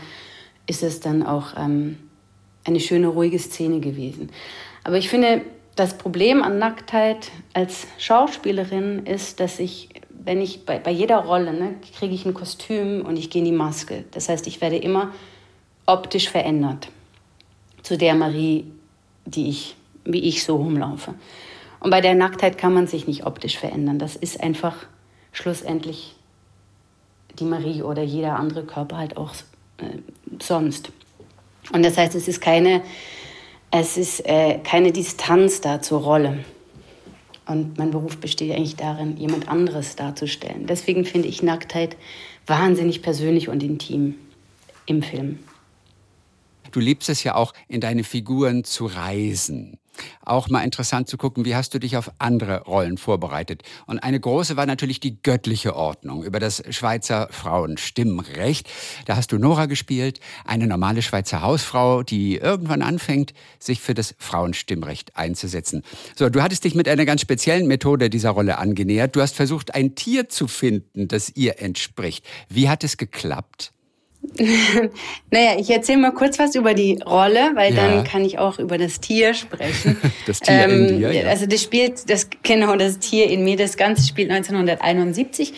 ist es dann auch ähm, eine schöne, ruhige Szene gewesen. Aber ich finde, das Problem an Nacktheit als Schauspielerin ist, dass ich, wenn ich bei, bei jeder Rolle, ne, kriege ich ein Kostüm und ich gehe in die Maske. Das heißt, ich werde immer optisch verändert zu der Marie, die ich, wie ich so rumlaufe. Und bei der Nacktheit kann man sich nicht optisch verändern. Das ist einfach schlussendlich die Marie oder jeder andere Körper halt auch äh, sonst. Und das heißt, es ist keine, es ist, äh, keine Distanz da zur Rolle. Und mein Beruf besteht eigentlich darin, jemand anderes darzustellen. Deswegen finde ich Nacktheit wahnsinnig persönlich und intim im Film. Du liebst es ja auch, in deine Figuren zu reisen. Auch mal interessant zu gucken, wie hast du dich auf andere Rollen vorbereitet. Und eine große war natürlich die göttliche Ordnung über das Schweizer Frauenstimmrecht. Da hast du Nora gespielt, eine normale Schweizer Hausfrau, die irgendwann anfängt, sich für das Frauenstimmrecht einzusetzen. So, du hattest dich mit einer ganz speziellen Methode dieser Rolle angenähert. Du hast versucht, ein Tier zu finden, das ihr entspricht. Wie hat es geklappt? naja, ich erzähle mal kurz was über die Rolle, weil ja. dann kann ich auch über das Tier sprechen. Das Tier ähm, in dir, ja. Also das spielt, das, genau, das Tier in mir, das Ganze spielt 1971.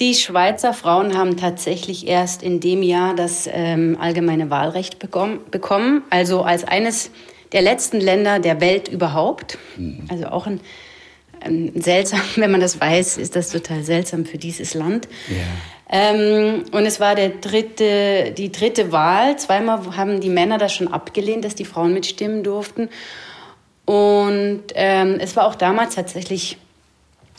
Die Schweizer Frauen haben tatsächlich erst in dem Jahr das ähm, allgemeine Wahlrecht bekommen, bekommen, also als eines der letzten Länder der Welt überhaupt. Mhm. Also auch ein, ein seltsam, wenn man das weiß, ist das total seltsam für dieses Land. Ja. Ähm, und es war der dritte, die dritte Wahl. Zweimal haben die Männer das schon abgelehnt, dass die Frauen mitstimmen durften. Und ähm, es war auch damals tatsächlich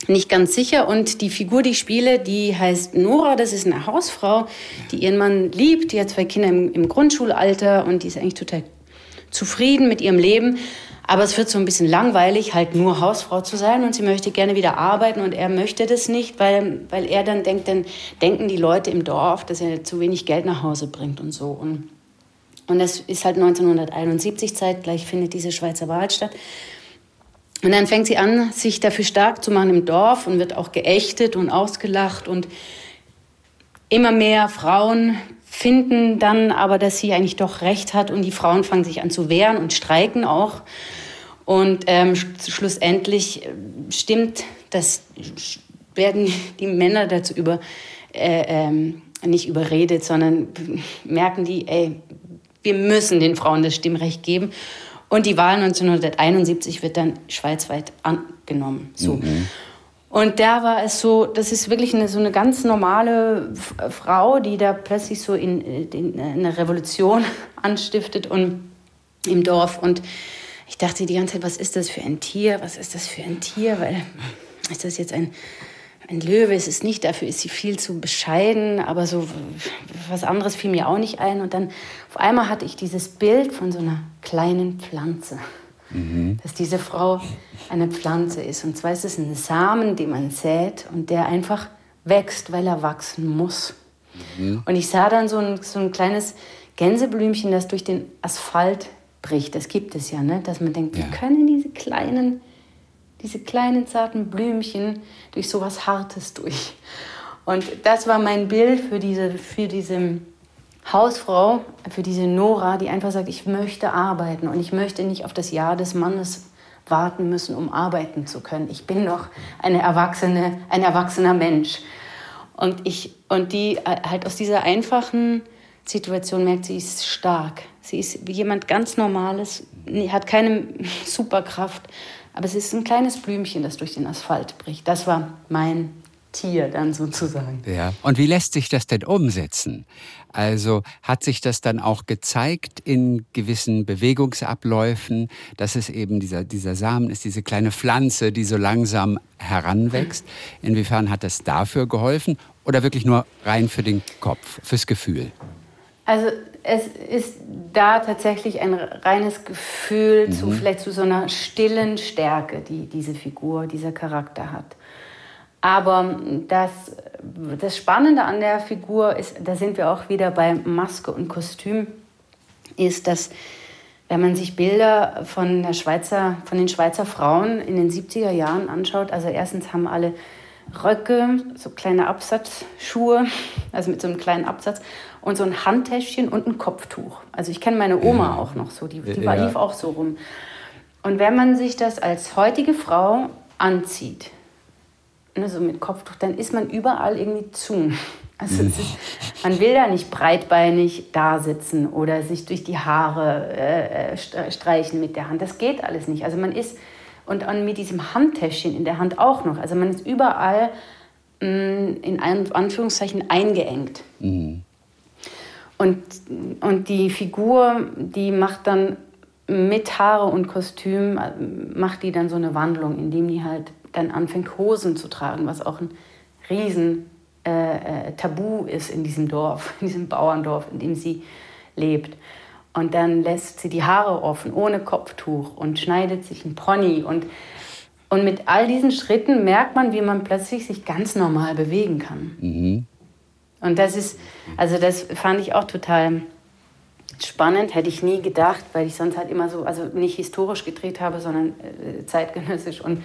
nicht ganz sicher. Und die Figur, die ich spiele, die heißt Nora. Das ist eine Hausfrau, die ihren Mann liebt. Die hat zwei Kinder im, im Grundschulalter und die ist eigentlich total zufrieden mit ihrem Leben. Aber es wird so ein bisschen langweilig, halt nur Hausfrau zu sein und sie möchte gerne wieder arbeiten und er möchte das nicht, weil, weil er dann denkt, dann denken die Leute im Dorf, dass er zu wenig Geld nach Hause bringt und so. Und, und das ist halt 1971 zeitgleich findet diese Schweizer Wahl statt. Und dann fängt sie an, sich dafür stark zu machen im Dorf und wird auch geächtet und ausgelacht und immer mehr Frauen finden dann aber, dass sie eigentlich doch recht hat und die Frauen fangen sich an zu wehren und streiken auch. Und ähm, schlussendlich äh, stimmt, das werden die Männer dazu über, äh, ähm, nicht überredet, sondern merken die, ey, wir müssen den Frauen das Stimmrecht geben. Und die Wahl 1971 wird dann schweizweit angenommen. So. Mhm. Und da war es so, das ist wirklich eine, so eine ganz normale Frau, die da plötzlich so in, in eine Revolution anstiftet und im Dorf. Und ich dachte die ganze Zeit, was ist das für ein Tier? Was ist das für ein Tier? Weil ist das jetzt ein, ein Löwe? Ist es nicht, dafür ist sie viel zu bescheiden. Aber so was anderes fiel mir auch nicht ein. Und dann auf einmal hatte ich dieses Bild von so einer kleinen Pflanze. Mhm. Dass diese Frau eine Pflanze ist. Und zwar ist es ein Samen, den man sät und der einfach wächst, weil er wachsen muss. Mhm. Und ich sah dann so ein, so ein kleines Gänseblümchen, das durch den Asphalt bricht. Das gibt es ja, ne? dass man denkt, ja. wie können diese kleinen, diese kleinen zarten Blümchen durch so was Hartes durch. Und das war mein Bild für diese, für diese Hausfrau, für diese Nora, die einfach sagt, ich möchte arbeiten und ich möchte nicht auf das Ja des Mannes warten müssen, um arbeiten zu können. Ich bin noch eine erwachsene, ein erwachsener Mensch. Und, ich, und die äh, halt aus dieser einfachen Situation merkt, sie ist stark. Sie ist wie jemand ganz Normales, hat keine Superkraft, aber es ist ein kleines Blümchen, das durch den Asphalt bricht. Das war mein Tier dann sozusagen. Ja. Und wie lässt sich das denn umsetzen? Also hat sich das dann auch gezeigt in gewissen Bewegungsabläufen, dass es eben dieser, dieser Samen ist, diese kleine Pflanze, die so langsam heranwächst. Inwiefern hat das dafür geholfen oder wirklich nur rein für den Kopf, fürs Gefühl? Also es ist da tatsächlich ein reines Gefühl mhm. zu vielleicht zu so einer stillen Stärke, die diese Figur, dieser Charakter hat. Aber das, das Spannende an der Figur ist, da sind wir auch wieder bei Maske und Kostüm, ist, dass wenn man sich Bilder von, der Schweizer, von den Schweizer Frauen in den 70er Jahren anschaut, also erstens haben alle Röcke, so kleine Absatzschuhe, also mit so einem kleinen Absatz und so ein Handtäschchen und ein Kopftuch. Also ich kenne meine Oma auch noch so, die, die ja. lief auch so rum. Und wenn man sich das als heutige Frau anzieht, ne, so mit Kopftuch, dann ist man überall irgendwie zu. Also ist, man will da nicht breitbeinig da sitzen oder sich durch die Haare äh, äh streichen mit der Hand. Das geht alles nicht. Also man ist und mit diesem Handtäschchen in der Hand auch noch. Also man ist überall mh, mm, in Anführungszeichen eingeengt. Mhm. Und, und die Figur, die macht dann mit Haare und Kostüm, äh, macht die dann so eine Wandlung, indem die halt dann anfängt, Hosen zu tragen, was auch ein riesen äh, äh, Tabu ist in diesem Dorf, in diesem Bauerndorf, in dem sie lebt. Und dann lässt sie die Haare offen, ohne Kopftuch und schneidet sich ein Pony. Und, und mit all diesen Schritten merkt man, wie man plötzlich sich ganz normal bewegen kann. Mhm. Und das ist, also das fand ich auch total spannend, hätte ich nie gedacht, weil ich sonst halt immer so, also nicht historisch gedreht habe, sondern äh, zeitgenössisch. Und,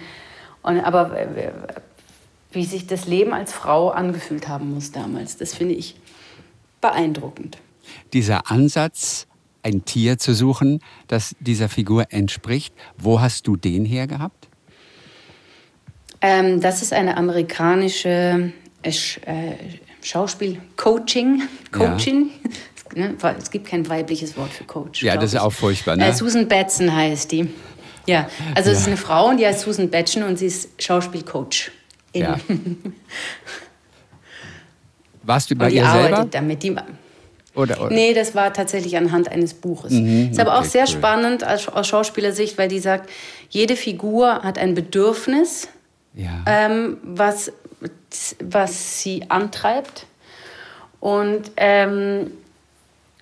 und aber äh, wie sich das Leben als Frau angefühlt haben muss damals, das finde ich beeindruckend. Dieser Ansatz, ein Tier zu suchen, das dieser Figur entspricht, wo hast du den her gehabt? Ähm, das ist eine amerikanische äh, äh Schauspiel-Coaching. Coaching. Ja. Ne? Es gibt kein weibliches Wort für Coach. Ja, das ist auch furchtbar. Ne? Äh, Susan Batson heißt die. Ja, also es ist eine Frau und die heißt Susan Batson und sie ist Schauspielcoach. Ja. Warst du bei ihr selber? damit. Die, oder, oder? Nee, das war tatsächlich anhand eines Buches. Mhm, ist aber auch sehr cool. spannend aus, aus Schauspielersicht, weil die sagt, jede Figur hat ein Bedürfnis, ja. ähm, was, was sie antreibt. Und ähm,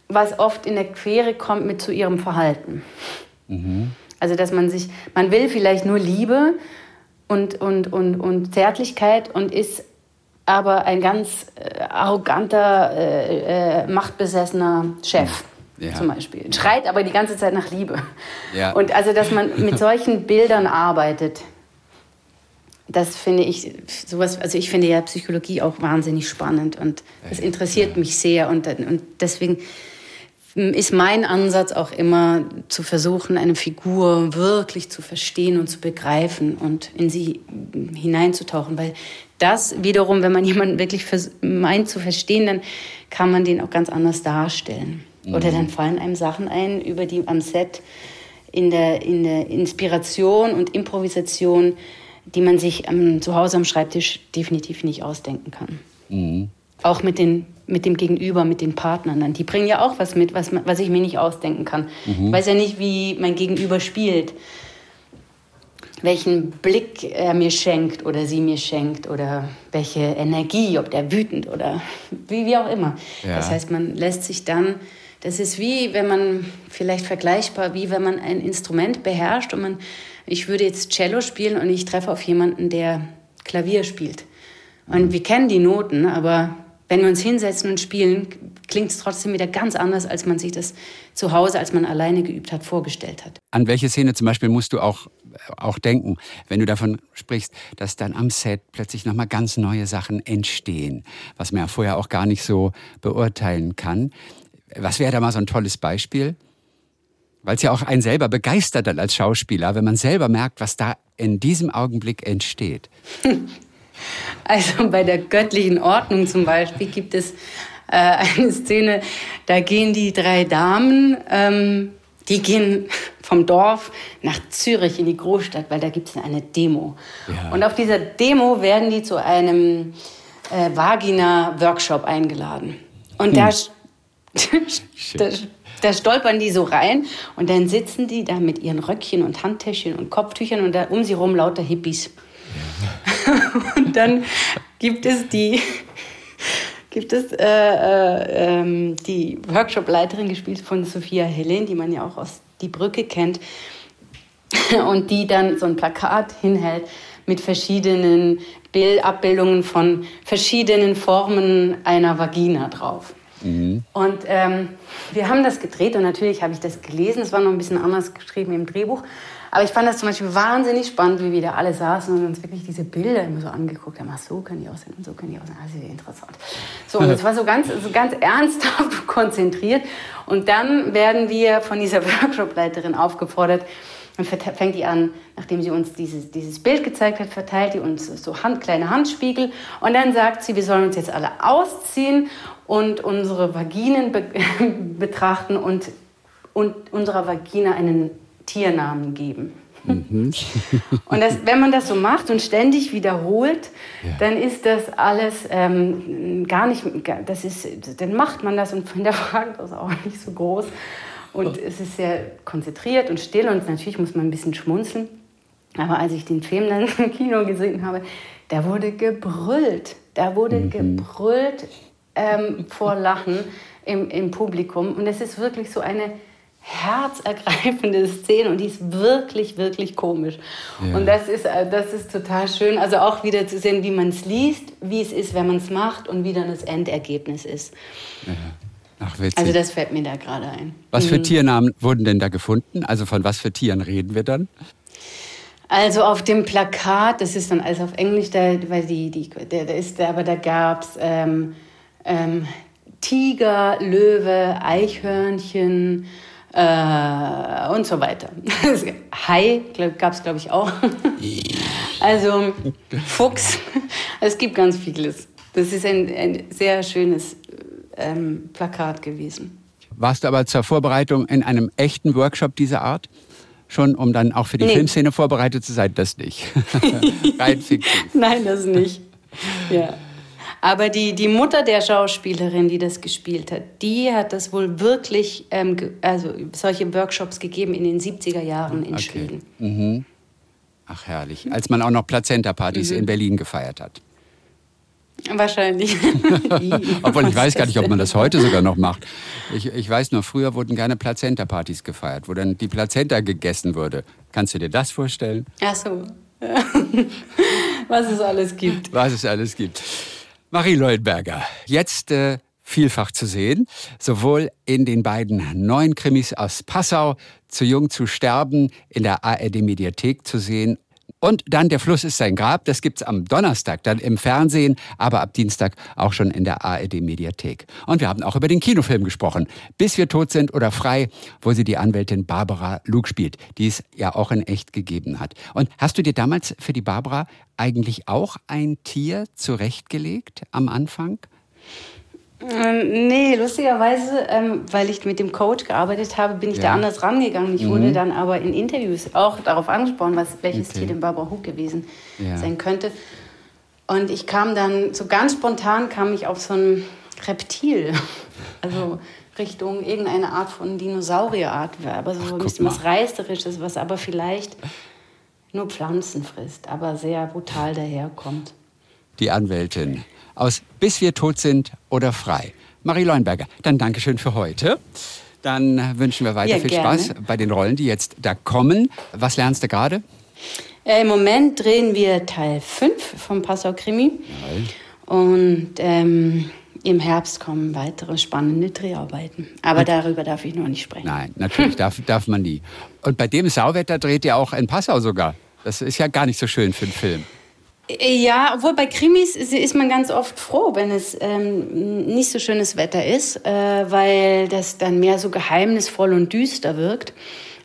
was oft in der Quere kommt mit zu ihrem Verhalten. Mhm. Also, dass man sich, man will vielleicht nur Liebe und, und, und, und Zärtlichkeit und ist aber ein ganz äh, arroganter, äh, äh, machtbesessener Chef. Ja. Zum Beispiel. Schreit aber die ganze Zeit nach Liebe. Ja. Und also, dass man mit solchen Bildern arbeitet, das finde ich sowas, also ich finde ja Psychologie auch wahnsinnig spannend und das interessiert mich sehr und, und deswegen ist mein Ansatz auch immer zu versuchen, eine Figur wirklich zu verstehen und zu begreifen und in sie hineinzutauchen, weil das wiederum, wenn man jemanden wirklich meint zu verstehen, dann kann man den auch ganz anders darstellen. Mhm. Oder dann fallen einem Sachen ein, über die am Set in der, in der Inspiration und Improvisation, die man sich ähm, zu Hause am Schreibtisch definitiv nicht ausdenken kann. Mhm. Auch mit den mit dem Gegenüber, mit den Partnern dann. Die bringen ja auch was mit, was, was ich mir nicht ausdenken kann. Mhm. Ich weiß ja nicht, wie mein Gegenüber spielt, welchen Blick er mir schenkt oder sie mir schenkt oder welche Energie, ob der wütend oder wie, wie auch immer. Ja. Das heißt, man lässt sich dann, das ist wie, wenn man, vielleicht vergleichbar, wie wenn man ein Instrument beherrscht und man, ich würde jetzt Cello spielen und ich treffe auf jemanden, der Klavier spielt. Und wir kennen die Noten, aber wenn wir uns hinsetzen und spielen, klingt es trotzdem wieder ganz anders, als man sich das zu Hause, als man alleine geübt hat, vorgestellt hat. An welche Szene zum Beispiel musst du auch, auch denken, wenn du davon sprichst, dass dann am Set plötzlich nochmal ganz neue Sachen entstehen, was man ja vorher auch gar nicht so beurteilen kann. Was wäre da mal so ein tolles Beispiel? Weil es ja auch einen selber begeistert dann als Schauspieler, wenn man selber merkt, was da in diesem Augenblick entsteht. Also bei der göttlichen Ordnung zum Beispiel gibt es äh, eine Szene, da gehen die drei Damen, ähm, die gehen vom Dorf nach Zürich in die Großstadt, weil da gibt es eine Demo. Ja. Und auf dieser Demo werden die zu einem äh, Vagina-Workshop eingeladen. Und hm. da, da, da, stolpern die so rein und dann sitzen die da mit ihren Röckchen und Handtäschchen und Kopftüchern und da um sie rum lauter Hippies. und dann gibt es die, gibt es äh, äh, ähm, die Workshop-Leiterin, gespielt von Sophia Helen, die man ja auch aus Die Brücke kennt, und die dann so ein Plakat hinhält mit verschiedenen Bild Abbildungen von verschiedenen Formen einer Vagina drauf. Mhm. Und ähm, wir haben das gedreht und natürlich habe ich das gelesen. Es war noch ein bisschen anders geschrieben im Drehbuch. Aber ich fand das zum Beispiel wahnsinnig spannend, wie wir da alle saßen und uns wirklich diese Bilder immer so angeguckt haben. Ach, so können die aussehen und so können die aussehen. Das ist interessant. So, und es war so ganz, so ganz ernsthaft konzentriert. Und dann werden wir von dieser Workshop-Leiterin aufgefordert, und fängt die an, nachdem sie uns dieses, dieses Bild gezeigt hat, verteilt die uns so Hand, kleine Handspiegel. Und dann sagt sie, wir sollen uns jetzt alle ausziehen und unsere Vaginen be betrachten und, und unserer Vagina einen Tiernamen geben. Mhm. und das, wenn man das so macht und ständig wiederholt, ja. dann ist das alles ähm, gar nicht, das ist, dann macht man das und hinterfragt das auch nicht so groß. Und oh. es ist sehr konzentriert und still und natürlich muss man ein bisschen schmunzeln. Aber als ich den Film dann im Kino gesehen habe, da wurde gebrüllt. Da wurde mhm. gebrüllt ähm, vor Lachen im, im Publikum. Und es ist wirklich so eine herzergreifende Szene und die ist wirklich, wirklich komisch. Ja. Und das ist, äh, das ist total schön. Also auch wieder zu sehen, wie man es liest, wie es ist, wenn man es macht und wie dann das Endergebnis ist. Ja. Ach, witzig. Also das fällt mir da gerade ein. Was für mhm. Tiernamen wurden denn da gefunden? Also von was für Tieren reden wir dann? Also auf dem Plakat, das ist dann alles auf Englisch, da, weil die, die, der, der ist, aber da gab es ähm, ähm, Tiger, Löwe, Eichhörnchen, äh, und so weiter. Hai gab es, glaube ich, auch. also Fuchs. Es gibt ganz vieles. Das ist ein, ein sehr schönes ähm, Plakat gewesen. Warst du aber zur Vorbereitung in einem echten Workshop dieser Art? Schon, um dann auch für die nee. Filmszene vorbereitet zu sein? Das nicht. Rein fiktiv. Nein, das nicht. Ja. Aber die, die Mutter der Schauspielerin, die das gespielt hat, die hat das wohl wirklich, ähm, also solche Workshops gegeben in den 70er Jahren in okay. Schweden. Mhm. Ach herrlich, als man auch noch Plazenta-Partys mhm. in Berlin gefeiert hat. Wahrscheinlich. Obwohl ich weiß gar nicht, ob man das heute sogar noch macht. Ich, ich weiß nur, früher wurden gerne Plazenta-Partys gefeiert, wo dann die Plazenta gegessen wurde. Kannst du dir das vorstellen? Ach so. Was es alles gibt. Was es alles gibt. Marie Leuenberger, jetzt äh, vielfach zu sehen, sowohl in den beiden neuen Krimis aus Passau, Zu jung zu sterben, in der ARD-Mediathek zu sehen und dann Der Fluss ist sein Grab, das gibt's am Donnerstag dann im Fernsehen, aber ab Dienstag auch schon in der ARD Mediathek. Und wir haben auch über den Kinofilm gesprochen, Bis wir tot sind oder frei, wo sie die Anwältin Barbara Luke spielt, die es ja auch in echt gegeben hat. Und hast du dir damals für die Barbara eigentlich auch ein Tier zurechtgelegt am Anfang? Ähm, nee, lustigerweise, ähm, weil ich mit dem Coach gearbeitet habe, bin ich ja. da anders rangegangen. Ich mhm. wurde dann aber in Interviews auch darauf angesprochen, was, welches okay. Tier denn Barbara Hook gewesen ja. sein könnte. Und ich kam dann, so ganz spontan kam ich auf so ein Reptil. Also Richtung irgendeine Art von Dinosaurierart, aber so Ach, ein bisschen was Reißerisches, was aber vielleicht nur Pflanzen frisst, aber sehr brutal daherkommt. Die Anwältin aus Bis wir tot sind oder frei. Marie Leuenberger, dann Dankeschön für heute. Dann wünschen wir weiter ja, viel gerne. Spaß bei den Rollen, die jetzt da kommen. Was lernst du gerade? Äh, Im Moment drehen wir Teil 5 vom Passau Krimi. Ja. Und ähm, im Herbst kommen weitere spannende Dreharbeiten. Aber Und, darüber darf ich noch nicht sprechen. Nein, natürlich darf, darf man nie. Und bei dem Sauwetter dreht ihr auch in Passau sogar. Das ist ja gar nicht so schön für einen Film. Ja, obwohl bei Krimis ist man ganz oft froh, wenn es ähm, nicht so schönes Wetter ist, äh, weil das dann mehr so geheimnisvoll und düster wirkt.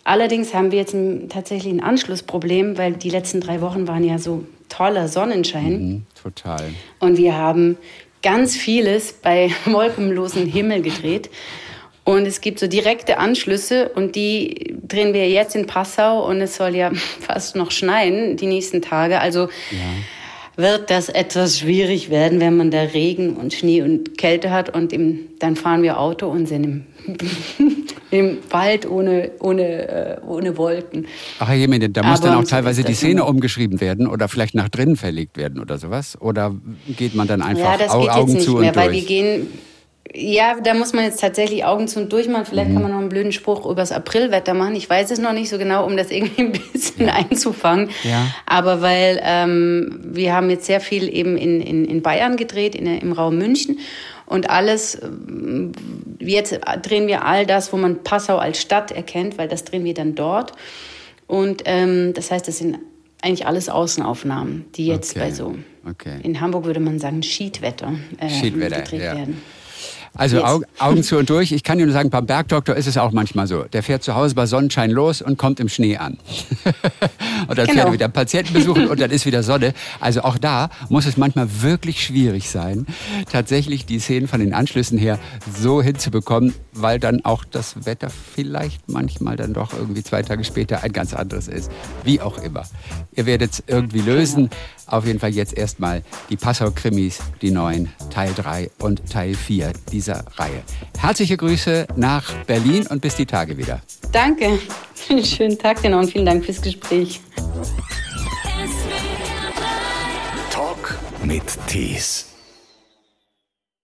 Allerdings haben wir jetzt ein, tatsächlich ein Anschlussproblem, weil die letzten drei Wochen waren ja so toller Sonnenschein. Mhm, total. Und wir haben ganz vieles bei wolkenlosem Himmel gedreht. Und es gibt so direkte Anschlüsse und die drehen wir jetzt in Passau und es soll ja fast noch schneien die nächsten Tage. Also ja. wird das etwas schwierig werden, wenn man da Regen und Schnee und Kälte hat und im, dann fahren wir Auto und sind im, im Wald ohne, ohne, äh, ohne Wolken. Ach, Herr Jemine, da muss Aber dann auch teilweise die Szene umgeschrieben werden oder vielleicht nach drinnen verlegt werden oder sowas? Oder geht man dann einfach ja, das Au geht Augen jetzt nicht zu mehr, und weil durch? wir gehen ja, da muss man jetzt tatsächlich Augen zu und durch machen. Vielleicht mhm. kann man noch einen blöden Spruch übers Aprilwetter machen. Ich weiß es noch nicht so genau, um das irgendwie ein bisschen einzufangen. Ja. Aber weil ähm, wir haben jetzt sehr viel eben in, in, in Bayern gedreht, in, im Raum München. Und alles, äh, jetzt drehen wir all das, wo man Passau als Stadt erkennt, weil das drehen wir dann dort. Und ähm, das heißt, das sind eigentlich alles Außenaufnahmen, die jetzt okay. bei so, okay. in Hamburg würde man sagen, Schiedwetter, äh, Schiedwetter gedreht ja. werden. Also Augen, Augen zu und durch. Ich kann nur sagen, beim Bergdoktor ist es auch manchmal so. Der fährt zu Hause bei Sonnenschein los und kommt im Schnee an. und dann genau. fährt er wieder Patienten besuchen und dann ist wieder Sonne. Also auch da muss es manchmal wirklich schwierig sein, tatsächlich die Szenen von den Anschlüssen her so hinzubekommen, weil dann auch das Wetter vielleicht manchmal dann doch irgendwie zwei Tage später ein ganz anderes ist. Wie auch immer. Ihr werdet es irgendwie lösen. Auf jeden Fall jetzt erstmal die Passau-Krimis, die neuen, Teil 3 und Teil 4 dieser Reihe. Herzliche Grüße nach Berlin und bis die Tage wieder. Danke. Schönen Tag dir noch und vielen Dank fürs Gespräch. Talk mit Tees.